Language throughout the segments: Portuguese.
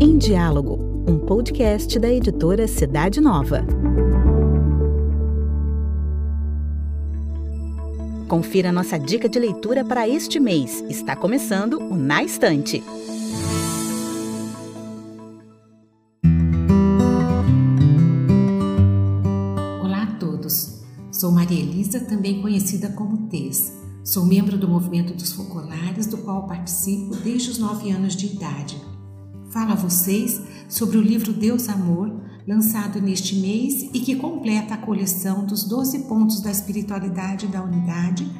Em Diálogo, um podcast da editora Cidade Nova. Confira nossa dica de leitura para este mês. Está começando o Na Estante. Olá a todos. Sou Maria Elisa, também conhecida como Tez. Sou membro do movimento dos focolares, do qual participo desde os nove anos de idade. Falo a vocês sobre o livro Deus Amor, lançado neste mês e que completa a coleção dos 12 pontos da espiritualidade da unidade,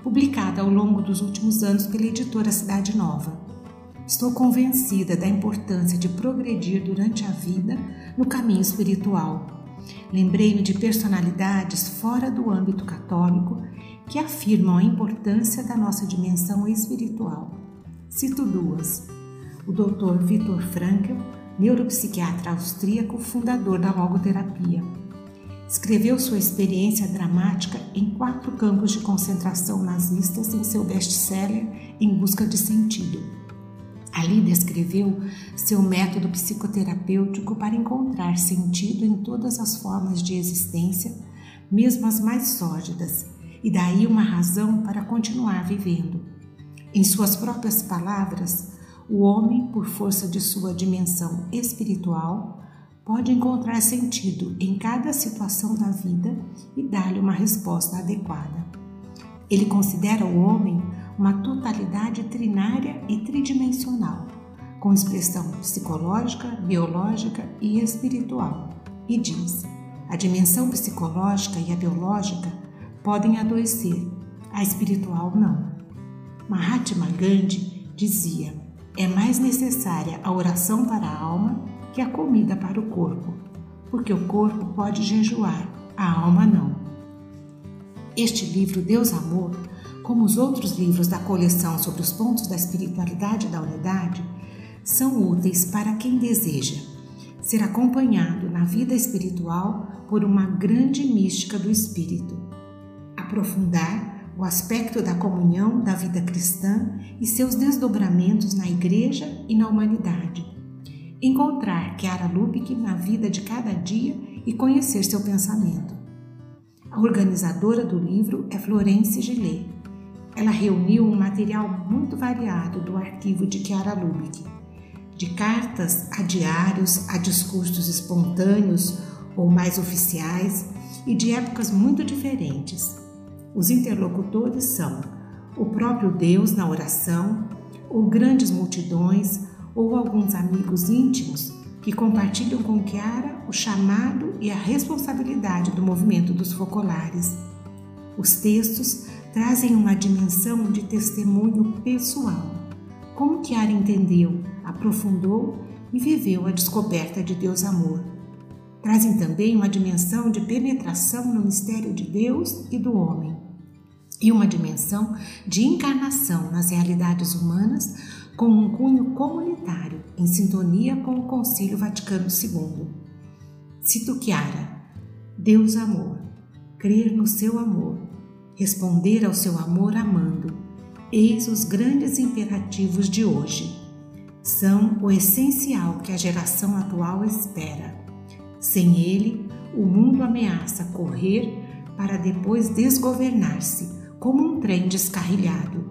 publicada ao longo dos últimos anos pela editora Cidade Nova. Estou convencida da importância de progredir durante a vida no caminho espiritual. Lembrei-me de personalidades fora do âmbito católico que afirmam a importância da nossa dimensão espiritual. Cito duas: o Dr. Viktor Frankl neuropsiquiatra austríaco, fundador da logoterapia. Escreveu sua experiência dramática em quatro campos de concentração nazistas em seu best-seller Em Busca de Sentido. Ali descreveu seu método psicoterapêutico para encontrar sentido em todas as formas de existência, mesmo as mais sórdidas, e daí uma razão para continuar vivendo. Em suas próprias palavras, o homem, por força de sua dimensão espiritual, pode encontrar sentido em cada situação da vida e dar-lhe uma resposta adequada. Ele considera o homem uma totalidade trinária e tridimensional, com expressão psicológica, biológica e espiritual, e diz: a dimensão psicológica e a biológica podem adoecer, a espiritual não. Mahatma Gandhi dizia: é mais necessária a oração para a alma que a comida para o corpo, porque o corpo pode jejuar, a alma não. Este livro, Deus Amor, como os outros livros da coleção sobre os pontos da espiritualidade da unidade, são úteis para quem deseja ser acompanhado na vida espiritual por uma grande mística do espírito, aprofundar o aspecto da comunhão da vida cristã e seus desdobramentos na igreja e na humanidade. Encontrar Chiara Lubick na vida de cada dia e conhecer seu pensamento. A organizadora do livro é Florence Gillet. Ela reuniu um material muito variado do arquivo de Chiara Lubick, de cartas a diários, a discursos espontâneos ou mais oficiais e de épocas muito diferentes. Os interlocutores são o próprio Deus na oração, ou grandes multidões, ou alguns amigos íntimos que compartilham com Chiara o chamado e a responsabilidade do movimento dos focolares. Os textos trazem uma dimensão de testemunho pessoal. Como Chiara entendeu, aprofundou e viveu a descoberta de Deus amor. Trazem também uma dimensão de penetração no mistério de Deus e do homem e uma dimensão de encarnação nas realidades humanas com um cunho comunitário, em sintonia com o Concílio Vaticano II. Cito Chiara: Deus amor, crer no seu amor, responder ao seu amor amando, eis os grandes imperativos de hoje. São o essencial que a geração atual espera. Sem ele, o mundo ameaça correr para depois desgovernar-se como um trem descarrilhado.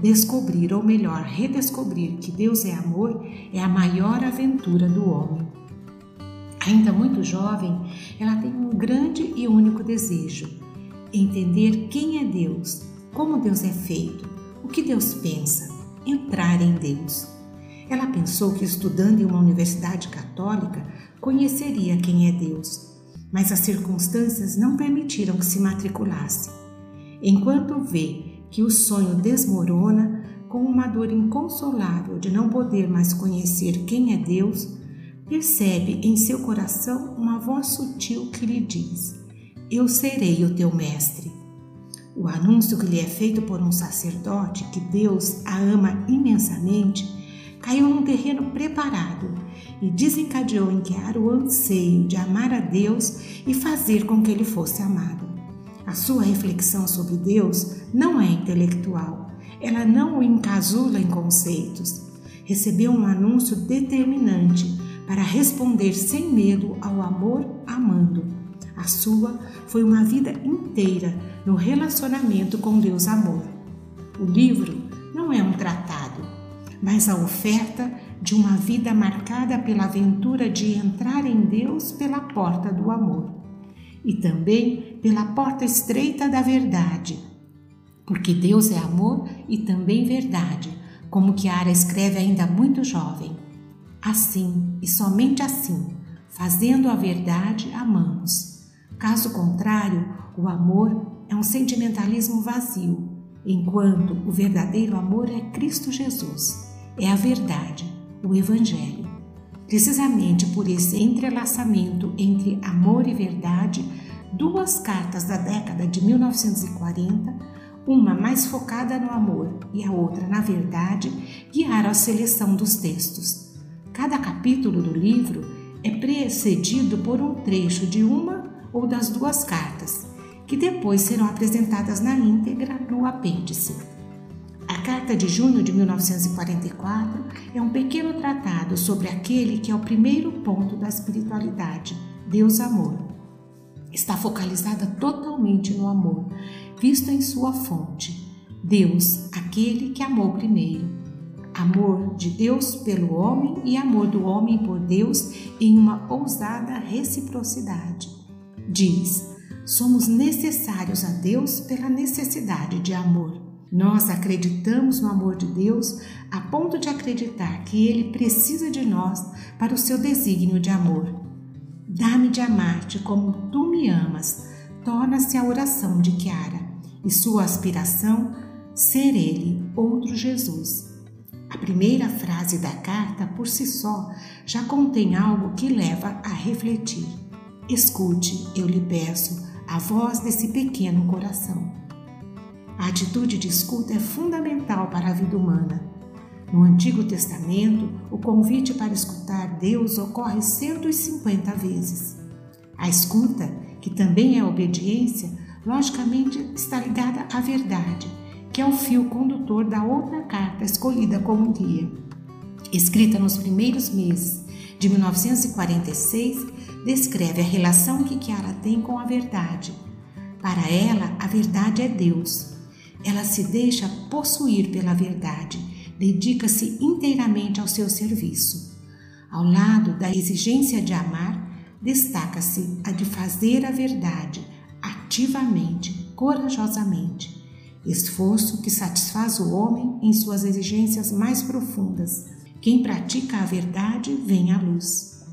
Descobrir, ou melhor, redescobrir que Deus é amor é a maior aventura do homem. Ainda muito jovem, ela tem um grande e único desejo: entender quem é Deus, como Deus é feito, o que Deus pensa, entrar em Deus. Ela pensou que estudando em uma universidade católica conheceria quem é Deus, mas as circunstâncias não permitiram que se matriculasse enquanto vê que o sonho desmorona com uma dor inconsolável de não poder mais conhecer quem é Deus, percebe em seu coração uma voz sutil que lhe diz: Eu serei o teu mestre. O anúncio que lhe é feito por um sacerdote que Deus a ama imensamente caiu num terreno preparado e desencadeou em Chiara o anseio de amar a Deus e fazer com que ele fosse amado. A sua reflexão sobre Deus não é intelectual, Ela não o encasula em conceitos. Recebeu um anúncio determinante para responder sem medo ao amor amando. A sua foi uma vida inteira no relacionamento com Deus Amor. O livro não é um tratado, mas a oferta de uma vida marcada pela aventura de entrar em Deus pela porta do amor e também pela porta estreita da verdade. Porque Deus é amor e também verdade, como Kiara escreve ainda muito jovem. Assim, e somente assim, fazendo a verdade, amamos. Caso contrário, o amor é um sentimentalismo vazio, enquanto o verdadeiro amor é Cristo Jesus, é a verdade, o Evangelho. Precisamente por esse entrelaçamento entre amor e verdade, duas cartas da década de 1940, uma mais focada no amor e a outra na verdade, guiaram a seleção dos textos. Cada capítulo do livro é precedido por um trecho de uma ou das duas cartas, que depois serão apresentadas na íntegra no apêndice. Carta de Junho de 1944 é um pequeno tratado sobre aquele que é o primeiro ponto da espiritualidade, Deus Amor. Está focalizada totalmente no amor, visto em sua fonte, Deus, aquele que amou primeiro. Amor de Deus pelo homem e amor do homem por Deus em uma ousada reciprocidade. Diz: somos necessários a Deus pela necessidade de amor. Nós acreditamos no amor de Deus a ponto de acreditar que Ele precisa de nós para o seu desígnio de amor. Dá-me de amar-te como tu me amas, torna-se a oração de Chiara e sua aspiração ser Ele, outro Jesus. A primeira frase da carta, por si só, já contém algo que leva a refletir. Escute, eu lhe peço, a voz desse pequeno coração. A atitude de escuta é fundamental para a vida humana. No Antigo Testamento, o convite para escutar Deus ocorre 150 vezes. A escuta, que também é obediência, logicamente está ligada à verdade, que é o fio condutor da outra carta escolhida como guia. Escrita nos primeiros meses de 1946, descreve a relação que Kiara tem com a verdade. Para ela, a verdade é Deus ela se deixa possuir pela verdade, dedica-se inteiramente ao seu serviço. Ao lado da exigência de amar, destaca-se a de fazer a verdade ativamente, corajosamente, esforço que satisfaz o homem em suas exigências mais profundas. Quem pratica a verdade vem à luz.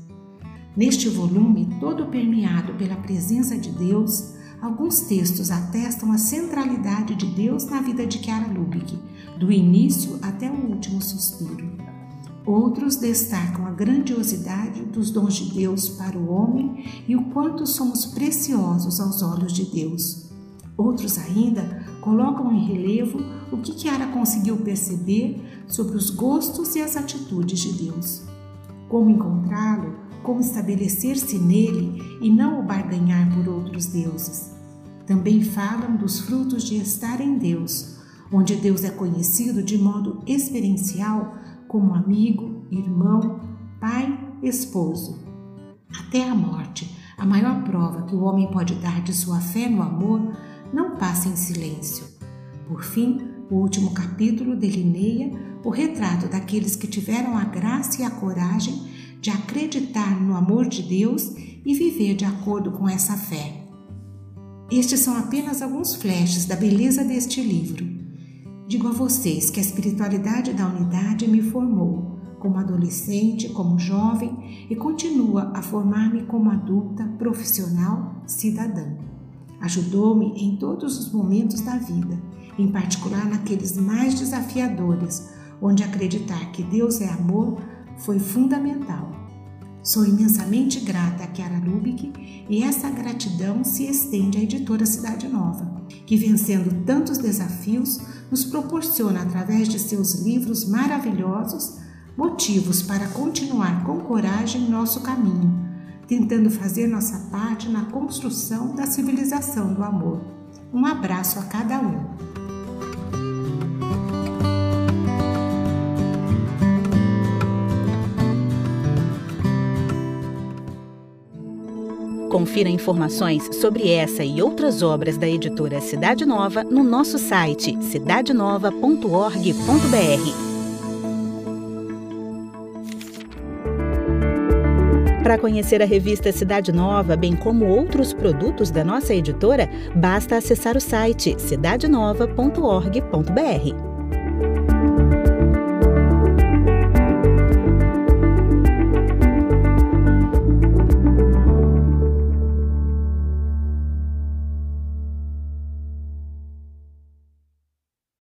Neste volume, todo permeado pela presença de Deus, Alguns textos atestam a centralidade de Deus na vida de Chiara Lubick, do início até o último suspiro. Outros destacam a grandiosidade dos dons de Deus para o homem e o quanto somos preciosos aos olhos de Deus. Outros ainda colocam em relevo o que Chiara conseguiu perceber sobre os gostos e as atitudes de Deus. Como encontrá-lo, como estabelecer-se nele e não o barganhar por outros deuses. Também falam dos frutos de estar em Deus, onde Deus é conhecido de modo experiencial como amigo, irmão, pai, esposo. Até a morte, a maior prova que o homem pode dar de sua fé no amor, não passa em silêncio. Por fim, o último capítulo delineia o retrato daqueles que tiveram a graça e a coragem de acreditar no amor de Deus e viver de acordo com essa fé. Estes são apenas alguns flashes da beleza deste livro. Digo a vocês que a espiritualidade da unidade me formou como adolescente, como jovem e continua a formar-me como adulta, profissional, cidadã. Ajudou-me em todos os momentos da vida, em particular naqueles mais desafiadores, onde acreditar que Deus é amor foi fundamental. Sou imensamente grata a Chiara Lubick e essa gratidão se estende à editora Cidade Nova, que, vencendo tantos desafios, nos proporciona, através de seus livros maravilhosos, motivos para continuar com coragem nosso caminho, tentando fazer nossa parte na construção da civilização do amor. Um abraço a cada um. Confira informações sobre essa e outras obras da editora Cidade Nova no nosso site cidadenova.org.br. Para conhecer a revista Cidade Nova, bem como outros produtos da nossa editora, basta acessar o site cidadenova.org.br.